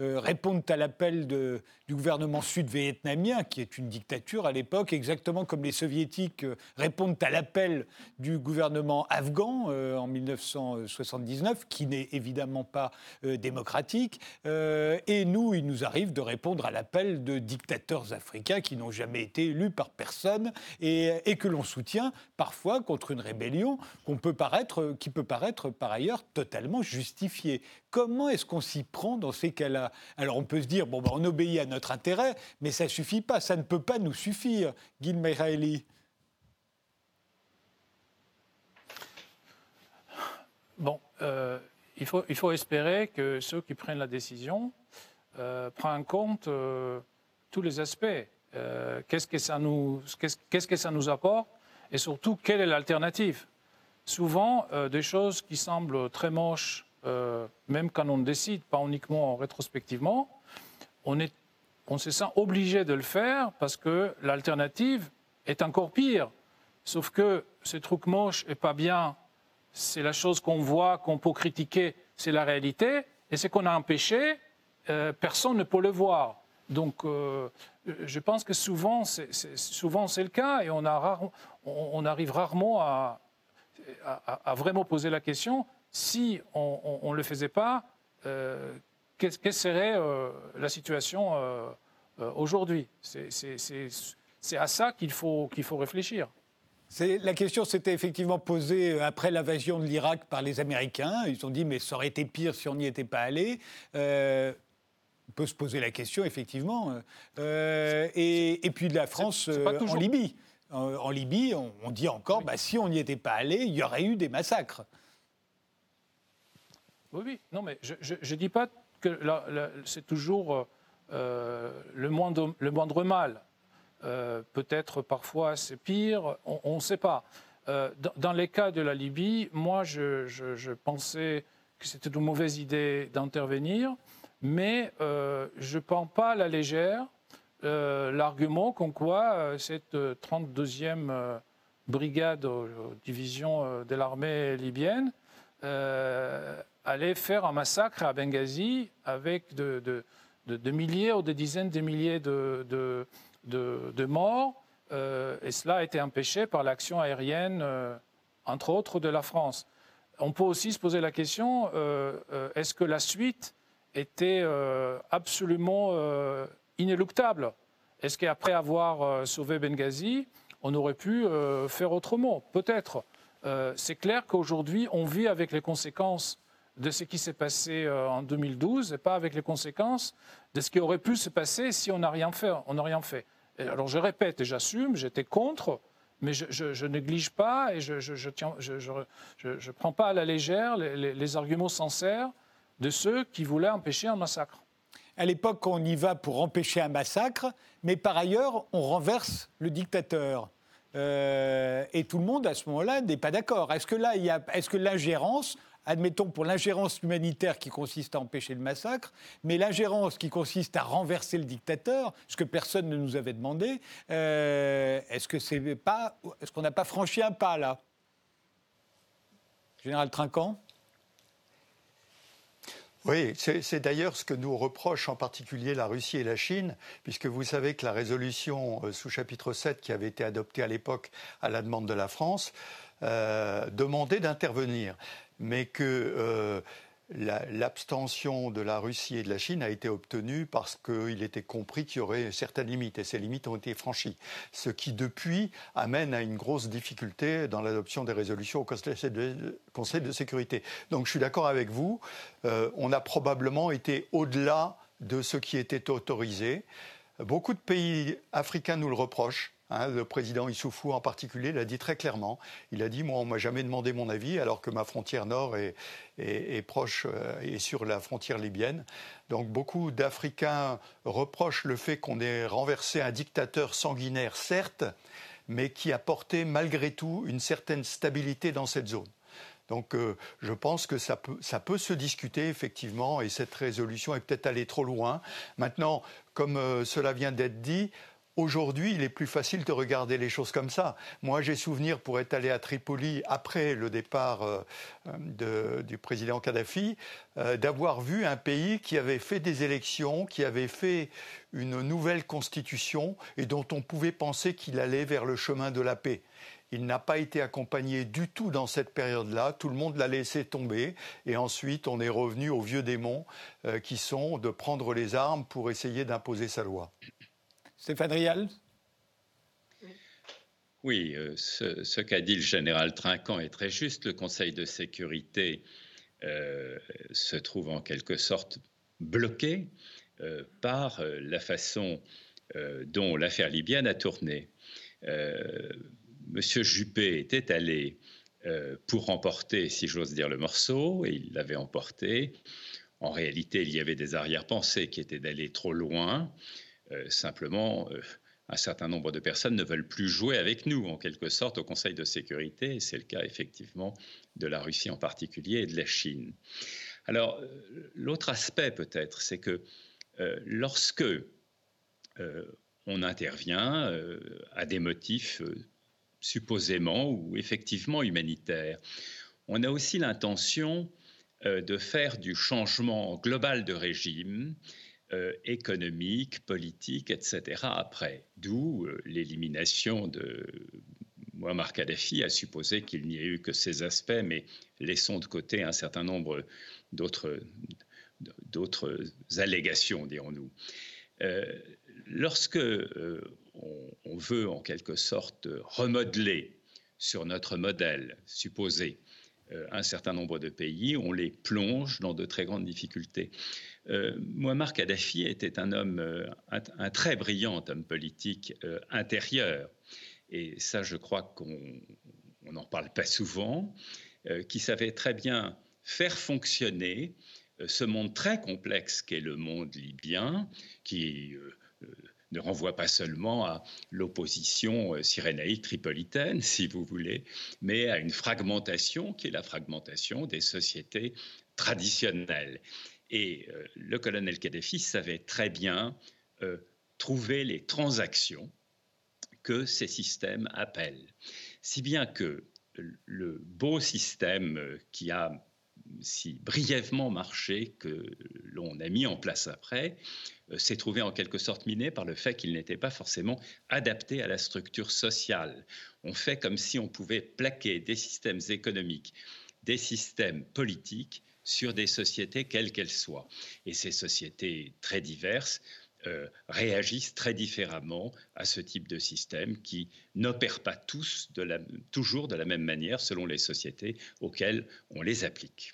euh, répondent à l'appel du gouvernement sud-vietnamien, qui est une dictature à l'époque, exactement comme les Soviétiques répondent à l'appel du gouvernement afghan en 1979, qui n'est évidemment pas démocratique. et nous, il nous arrive de répondre à l'appel de dictateurs africains qui n'ont jamais été élus par personne et, que l'on soutient parfois contre une rébellion peut paraître, qui peut paraître par ailleurs totalement justifiée. Comment est-ce qu'on s'y prend dans ces cas-là? Alors on peut se dire, bon, ben, on obéit à notre intérêt, mais ça ne suffit pas, ça ne peut pas nous suffire. Guy Meiraeli. Bon, euh, il, faut, il faut espérer que ceux qui prennent la décision euh, prennent en compte euh, tous les aspects. Euh, qu'est-ce que ça nous, apporte et surtout quelle est l'alternative? Souvent, euh, des choses qui semblent très moches, euh, même quand on décide, pas uniquement rétrospectivement, on, on se sent obligé de le faire parce que l'alternative est encore pire. Sauf que ce truc moche et pas bien, c'est la chose qu'on voit, qu'on peut critiquer, c'est la réalité. Et ce qu'on a empêché, personne ne peut le voir. Donc, euh, je pense que souvent, c'est, souvent c'est le cas et on, arrive rarement à, vraiment poser la question si on ne le faisait pas, euh, quelle, serait euh, la situation aujourd'hui? C'est, à ça qu'il faut, qu'il faut réfléchir. la question s'était effectivement posée après l'invasion de l'Irak par les Américains. Ils ont dit mais ça aurait été pire si on n'y était pas allé on peut se poser la question, effectivement. Euh, et, puis de la France euh, en Libye. En, Libye, on, dit encore, bah, si on n'y était pas allé, il y aurait eu des massacres. Oui, oui. Non, mais je ne dis pas que c'est toujours euh, le, moindre, le moindre mal. Peut-être parfois c'est pire, on ne sait pas. Dans, les cas de la Libye, moi, je, je pensais que c'était une mauvaise idée d'intervenir mais euh, je ne prends pas à la légère euh, l'argument qu'en quoi euh, cette 32e brigade, division de l'armée libyenne, allait faire un massacre à Benghazi avec de, milliers ou des dizaines de milliers de, morts. et cela a été empêché par l'action aérienne, entre autres, de la France. On peut aussi se poser la question, est-ce que la suite était euh, absolument euh, inéluctable. Est-ce qu'après avoir euh, sauvé Benghazi, on aurait pu faire autrement? Peut-être. c'est clair qu'aujourd'hui, on vit avec les conséquences de ce qui s'est passé en 2012 et pas avec les conséquences de ce qui aurait pu se passer si on n'a rien fait. On rien fait. alors je répète et j'assume, j'étais contre, mais je, je, néglige pas et je ne prends pas à la légère les arguments sincères de ceux qui voulaient empêcher un massacre. À l'époque, on y va pour empêcher un massacre, mais par ailleurs, on renverse le dictateur. Euh, et tout le monde, à ce moment-là, n'est pas d'accord. Est-ce que est-ce que l'ingérence admettons pour l'ingérence humanitaire qui consiste à empêcher le massacre, mais l'ingérence qui consiste à renverser le dictateur, ce que personne ne nous avait demandé, euh, est-ce que est-ce qu'on n'a pas franchi un pas là? Général Trinquant? Oui, c'est d'ailleurs ce que nous reprochent en particulier la Russie et la Chine, puisque vous savez que la résolution euh, sous chapitre 7 qui avait été adoptée à l'époque à la demande de la France euh, demandait d'intervenir, mais que l'abstention de la Russie et de la Chine a été obtenue parce qu'il était compris qu'il y aurait certaines limites et ces limites ont été franchies. Ce qui, depuis, amène à une grosse difficulté dans l'adoption des résolutions au Conseil de, sécurité. Donc je suis d'accord avec vous, euh, on a probablement été au-delà de ce qui était autorisé. Beaucoup de pays africains nous le reprochent. Hein, le président Issoufou en particulier l'a dit très clairement. Il a dit Moi, on m'a jamais demandé mon avis, alors que ma frontière nord est, proche et euh, sur la frontière libyenne. Donc, beaucoup d'Africains reprochent le fait qu'on ait renversé un dictateur sanguinaire, certes, mais qui a porté malgré tout une certaine stabilité dans cette zone. Donc euh, je pense que ça peut, se discuter effectivement et cette résolution est peut-être allée trop loin. Maintenant, comme euh, cela vient d'être dit, Aujourd'hui, il est plus facile de regarder les choses comme ça. Moi, j'ai souvenir, pour être allé à Tripoli après le départ euh, du président Kadhafi, euh, d'avoir vu un pays qui avait fait des élections, qui avait fait une nouvelle constitution et dont on pouvait penser qu'il allait vers le chemin de la paix. Il n'a pas été accompagné du tout dans cette période-là. Tout le monde l'a laissé tomber. Et ensuite, on est revenu aux vieux démons euh, qui sont de prendre les armes pour essayer d'imposer sa loi. Stéphane Rial Oui, euh, ce, qu'a dit le général Trinquant est très juste. Le Conseil de sécurité euh, se trouve en quelque sorte bloqué euh, par la façon dont l'affaire libyenne a tourné. Monsieur Juppé était allé pour remporter, si j'ose dire, le morceau, et il l'avait emporté. En réalité, il y avait des arrière-pensées qui étaient d'aller trop loin. Euh, simplement, euh, un certain nombre de personnes ne veulent plus jouer avec nous, en quelque sorte, au Conseil de sécurité. C'est le cas, effectivement, de la Russie en particulier et de la Chine. Alors, euh, l'autre aspect, peut-être, c'est que lorsque on intervient à des motifs supposément ou effectivement humanitaires, on a aussi l'intention de faire du changement global de régime euh, économique, politique, etc. après. D'où euh, l'élimination de Muammar Kadhafi, à supposer qu'il n'y ait eu que ces aspects, mais laissons de côté un certain nombre d'autres allégations, dirons-nous. Euh, lorsque on, veut en quelque sorte remodeler sur notre modèle supposé un certain nombre de pays, on les plonge dans de très grandes difficultés. Euh, Muammar Kadhafi était un homme, euh, un, très brillant homme politique euh, intérieur. Et ça, je crois qu'on n'en parle pas souvent, qui savait très bien faire fonctionner ce monde très complexe qu'est le monde libyen, qui ne renvoie pas seulement à l'opposition cyrénaïque tripolitaine, si vous voulez, mais à une fragmentation qui est la fragmentation des sociétés traditionnelles. Et euh, le colonel Kadhafi savait très bien euh, trouver les transactions que ces systèmes appellent. Si bien que le beau système euh, qui a si brièvement marché que l'on a mis en place après, s'est trouvé en quelque sorte miné par le fait qu'il n'était pas forcément adapté à la structure sociale. On fait comme si on pouvait plaquer des systèmes économiques, des systèmes politiques sur des sociétés quelles qu'elles soient. Et ces sociétés très diverses euh, réagissent très différemment à ce type de système qui n'opère pas tous toujours de la même manière selon les sociétés auxquelles on les applique.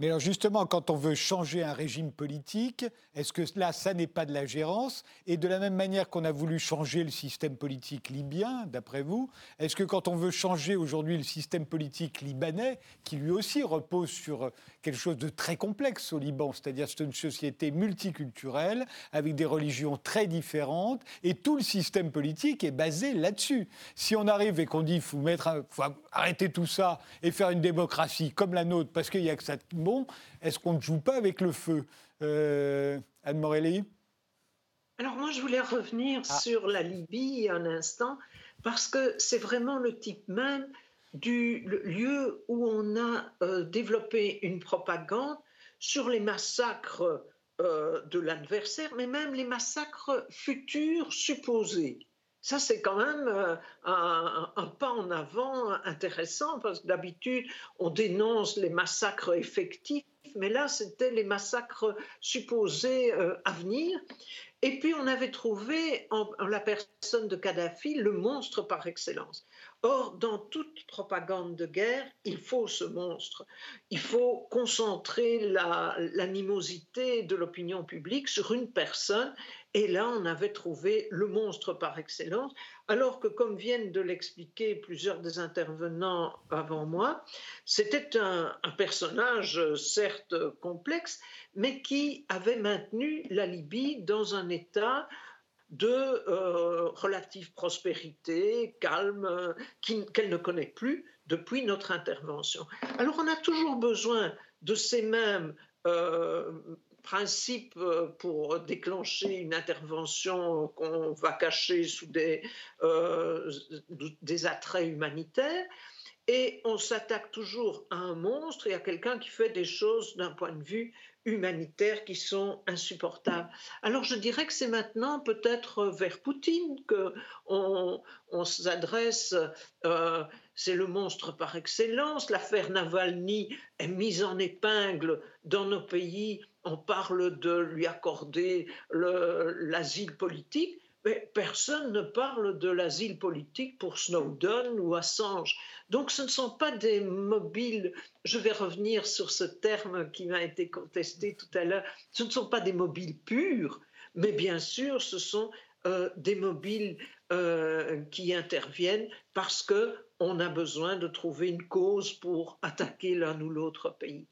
Mais alors justement, quand on veut changer un régime politique, est-ce que là, ça n'est pas de la gérance? Et de la même manière qu'on a voulu changer le système politique libyen, d'après vous, est-ce que quand on veut changer aujourd'hui le système politique libanais, qui lui aussi repose sur quelque chose de très complexe au Liban, c'est-à-dire c'est une société multiculturelle, avec des religions très différentes, et tout le système politique est basé là-dessus? Si on arrive et qu'on dit faut mettre, faut arrêter tout ça et faire une démocratie comme la nôtre, parce qu'il y a que ça est-ce qu'on ne joue pas avec le feu euh, Anne Morelli Alors moi, je voulais revenir ah. sur la Libye un instant, parce que c'est vraiment le type même du lieu où on a euh, développé une propagande sur les massacres euh, de l'adversaire, mais même les massacres futurs supposés. Ça, c'est quand même euh, un, pas en avant intéressant, parce que d'habitude, on dénonce les massacres effectifs, mais là, c'était les massacres supposés euh, à venir. Et puis, on avait trouvé en, la personne de Kadhafi le monstre par excellence. Or, dans toute propagande de guerre, il faut ce monstre. Il faut concentrer l'animosité de l'opinion publique sur une personne. Et là, on avait trouvé le monstre par excellence. Alors que, comme viennent de l'expliquer plusieurs des intervenants avant moi, c'était un, personnage certes complexe, mais qui avait maintenu la Libye dans un état de euh, relative prospérité, calme, euh, qu'elle ne connaît plus depuis notre intervention. Alors on a toujours besoin de ces mêmes euh, principes pour déclencher une intervention qu'on va cacher sous des, des attraits humanitaires. Et on s'attaque toujours à un monstre et à quelqu'un qui fait des choses d'un point de vue humanitaires qui sont insupportables. Alors je dirais que c'est maintenant peut-être vers Poutine que on, s'adresse. Euh, c'est le monstre par excellence. L'affaire Navalny est mise en épingle dans nos pays. On parle de lui accorder l'asile politique. Mais personne ne parle de l'asile politique pour Snowden ou Assange. Donc ce ne sont pas des mobiles, je vais revenir sur ce terme qui m'a été contesté tout à l'heure, ce ne sont pas des mobiles purs, mais bien sûr ce sont euh, des mobiles euh, qui interviennent parce qu'on a besoin de trouver une cause pour attaquer l'un ou l'autre pays.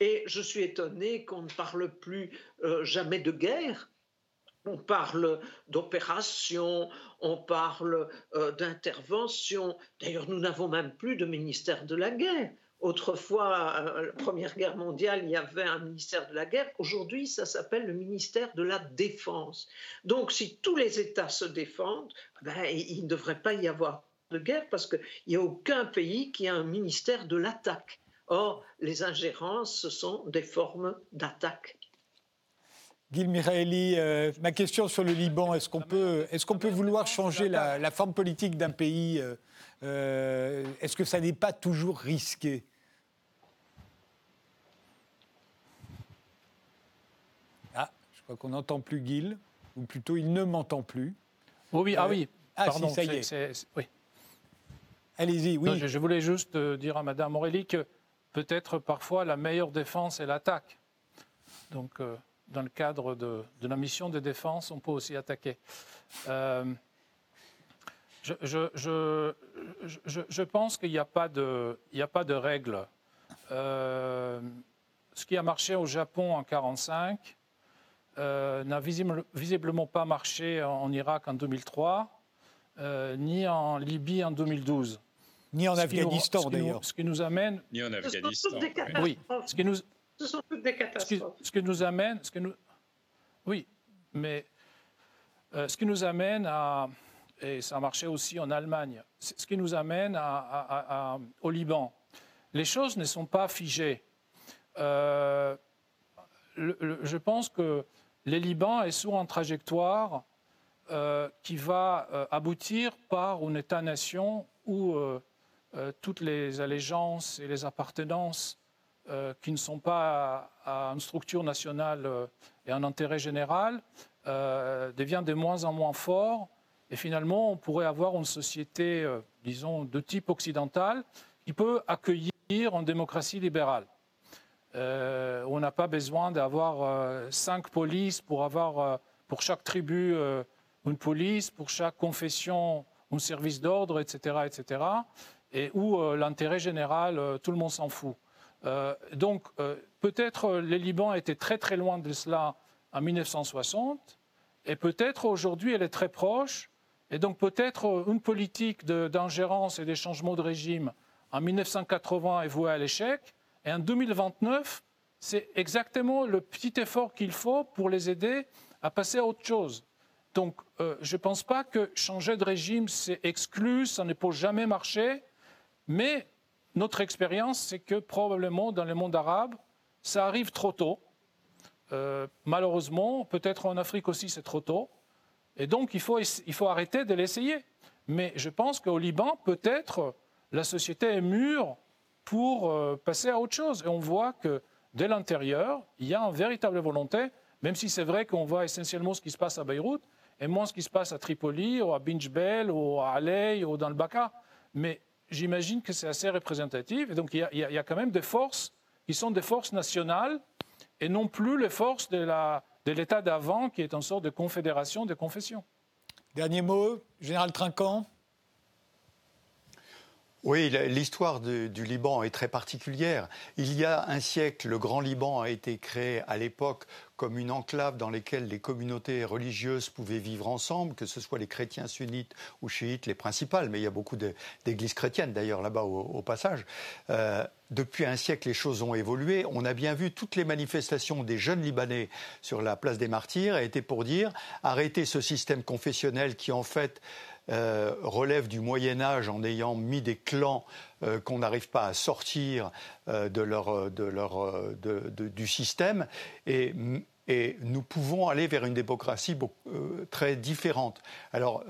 Et je suis étonné qu'on ne parle plus euh, jamais de guerre, on parle d'opération, on parle euh, d'intervention. D'ailleurs, nous n'avons même plus de ministère de la guerre. Autrefois, euh, la Première Guerre mondiale, il y avait un ministère de la guerre. Aujourd'hui, ça s'appelle le ministère de la Défense. Donc, si tous les États se défendent, ben, il ne devrait pas y avoir de guerre parce qu'il n'y a aucun pays qui a un ministère de l'attaque. Or, les ingérences, ce sont des formes d'attaque Gil Miraeli, euh, ma question sur le Liban, est-ce qu'on peut, est qu'on peut vouloir changer la, forme politique d'un pays euh, euh, Est-ce que ça n'est pas toujours risqué? Ah, je crois qu'on n'entend plus Gil, ou plutôt il ne m'entend plus. Oui, ah oui, ah, pardon, ça y est. oui. Allez-y, oui. je, voulais juste dire à Madame Aurélie que peut-être parfois la meilleure défense est l'attaque. Donc dans le cadre de, la mission de défense, on peut aussi attaquer. Euh, je, pense qu'il n'y a, pas de, a pas de règle. Euh, ce qui a marché au Japon en 1945 euh, n'a visiblement pas marché en, Irak en 2003, ni en Libye en 2012. Ni en Afghanistan d'ailleurs. Ce qui nous amène. Ni en Afghanistan. Oui. Ce qui nous, ce sont toutes des catastrophes. Ce qui, nous amène, ce que nous, oui, mais euh, ce qui nous amène à, et ça a marché aussi en Allemagne, ce qui nous amène à, au Liban. Les choses ne sont pas figées. Euh, je pense que le Liban est sur une trajectoire euh, qui va aboutir par un État-nation où toutes les allégeances et les appartenances euh, qui ne sont pas à, une structure nationale euh, et un intérêt général euh, deviennent de moins en moins forts. Et finalement, on pourrait avoir une société, disons, de type occidental qui peut accueillir une démocratie libérale. on n'a pas besoin d'avoir cinq polices pour avoir pour chaque tribu une police, pour chaque confession un service d'ordre, etc., etc., et où l'intérêt général, tout le monde s'en fout. Donc peut-être le Liban était très très loin de cela en 1960, et peut-être aujourd'hui elle est très proche, et donc peut-être une politique d'ingérence et des changements de régime en 1980 est vouée à l'échec, et en 2029, c'est exactement le petit effort qu'il faut pour les aider à passer à autre chose. Donc, euh, je ne pense pas que changer de régime, c'est exclu, ça ne peut jamais marcher, mais notre expérience, c'est que probablement dans le monde arabe, ça arrive trop tôt. Euh, malheureusement, peut-être en Afrique aussi, c'est trop tôt. Et donc, il faut, il faut arrêter de l'essayer. Mais je pense qu'au Liban, peut-être, la société est mûre pour euh, passer à autre chose. Et on voit que dès l'intérieur, il y a une véritable volonté, même si c'est vrai qu'on voit essentiellement ce qui se passe à Beyrouth et moins ce qui se passe à Tripoli, ou à Binjbel, ou à Aley, ou dans le Baka. Mais j'imagine que c'est assez représentatif. Et donc, il y, y, a, quand même des forces qui sont des forces nationales et non plus les forces de l'État d'avant, qui est une sorte de confédération de confessions. Dernier mot, Général Trinquant oui, l'histoire du Liban est très particulière. Il y a un siècle, le Grand Liban a été créé à l'époque comme une enclave dans laquelle les communautés religieuses pouvaient vivre ensemble, que ce soit les chrétiens sunnites ou chiites, les principales, mais il y a beaucoup d'églises chrétiennes d'ailleurs là-bas au, passage. Euh, depuis un siècle, les choses ont évolué. On a bien vu toutes les manifestations des jeunes Libanais sur la place des Martyrs a été pour dire arrêter ce système confessionnel qui en fait euh, relève du Moyen Âge en ayant mis des clans euh, qu'on n'arrive pas à sortir euh, de leur, de leur, du système. Et, et, nous pouvons aller vers une démocratie très différente. Alors,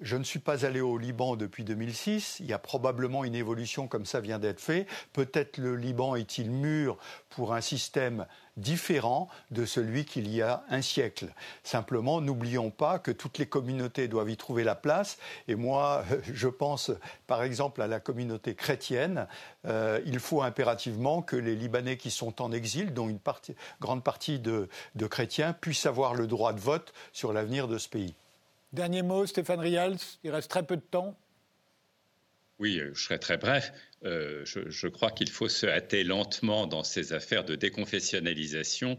je ne suis pas allé au Liban depuis 2006. Il y a probablement une évolution comme ça vient d'être fait. Peut-être le Liban est-il mûr pour un système différent de celui qu'il y a un siècle. Simplement, n'oublions pas que toutes les communautés doivent y trouver la place. Et moi, je pense par exemple à la communauté chrétienne. Euh, il faut impérativement que les Libanais qui sont en exil, dont une grande partie de chrétiens, puissent avoir le droit de vote sur l'avenir de ce pays. Dernier mot, Stéphane Rials, il reste très peu de temps. Oui, euh, je serai très bref. Euh, je, crois qu'il faut se hâter lentement dans ces affaires de déconfessionnalisation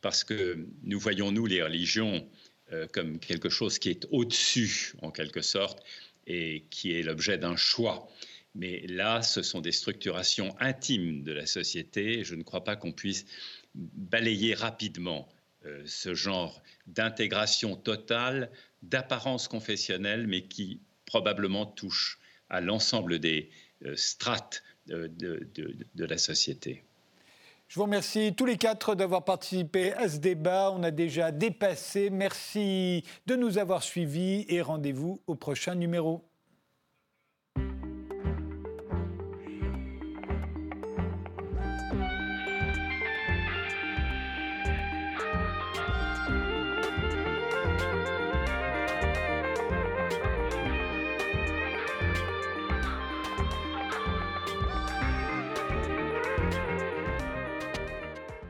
parce que nous voyons, nous, les religions, euh, comme quelque chose qui est au-dessus, en quelque sorte, et qui est l'objet d'un choix. Mais là, ce sont des structurations intimes de la société. Je ne crois pas qu'on puisse balayer rapidement ce genre d'intégration totale, d'apparence confessionnelle, mais qui probablement touche à l'ensemble des euh, strates de, de, la société. Je vous remercie tous les quatre d'avoir participé à ce débat. On a déjà dépassé. Merci de nous avoir suivis et rendez-vous au prochain numéro.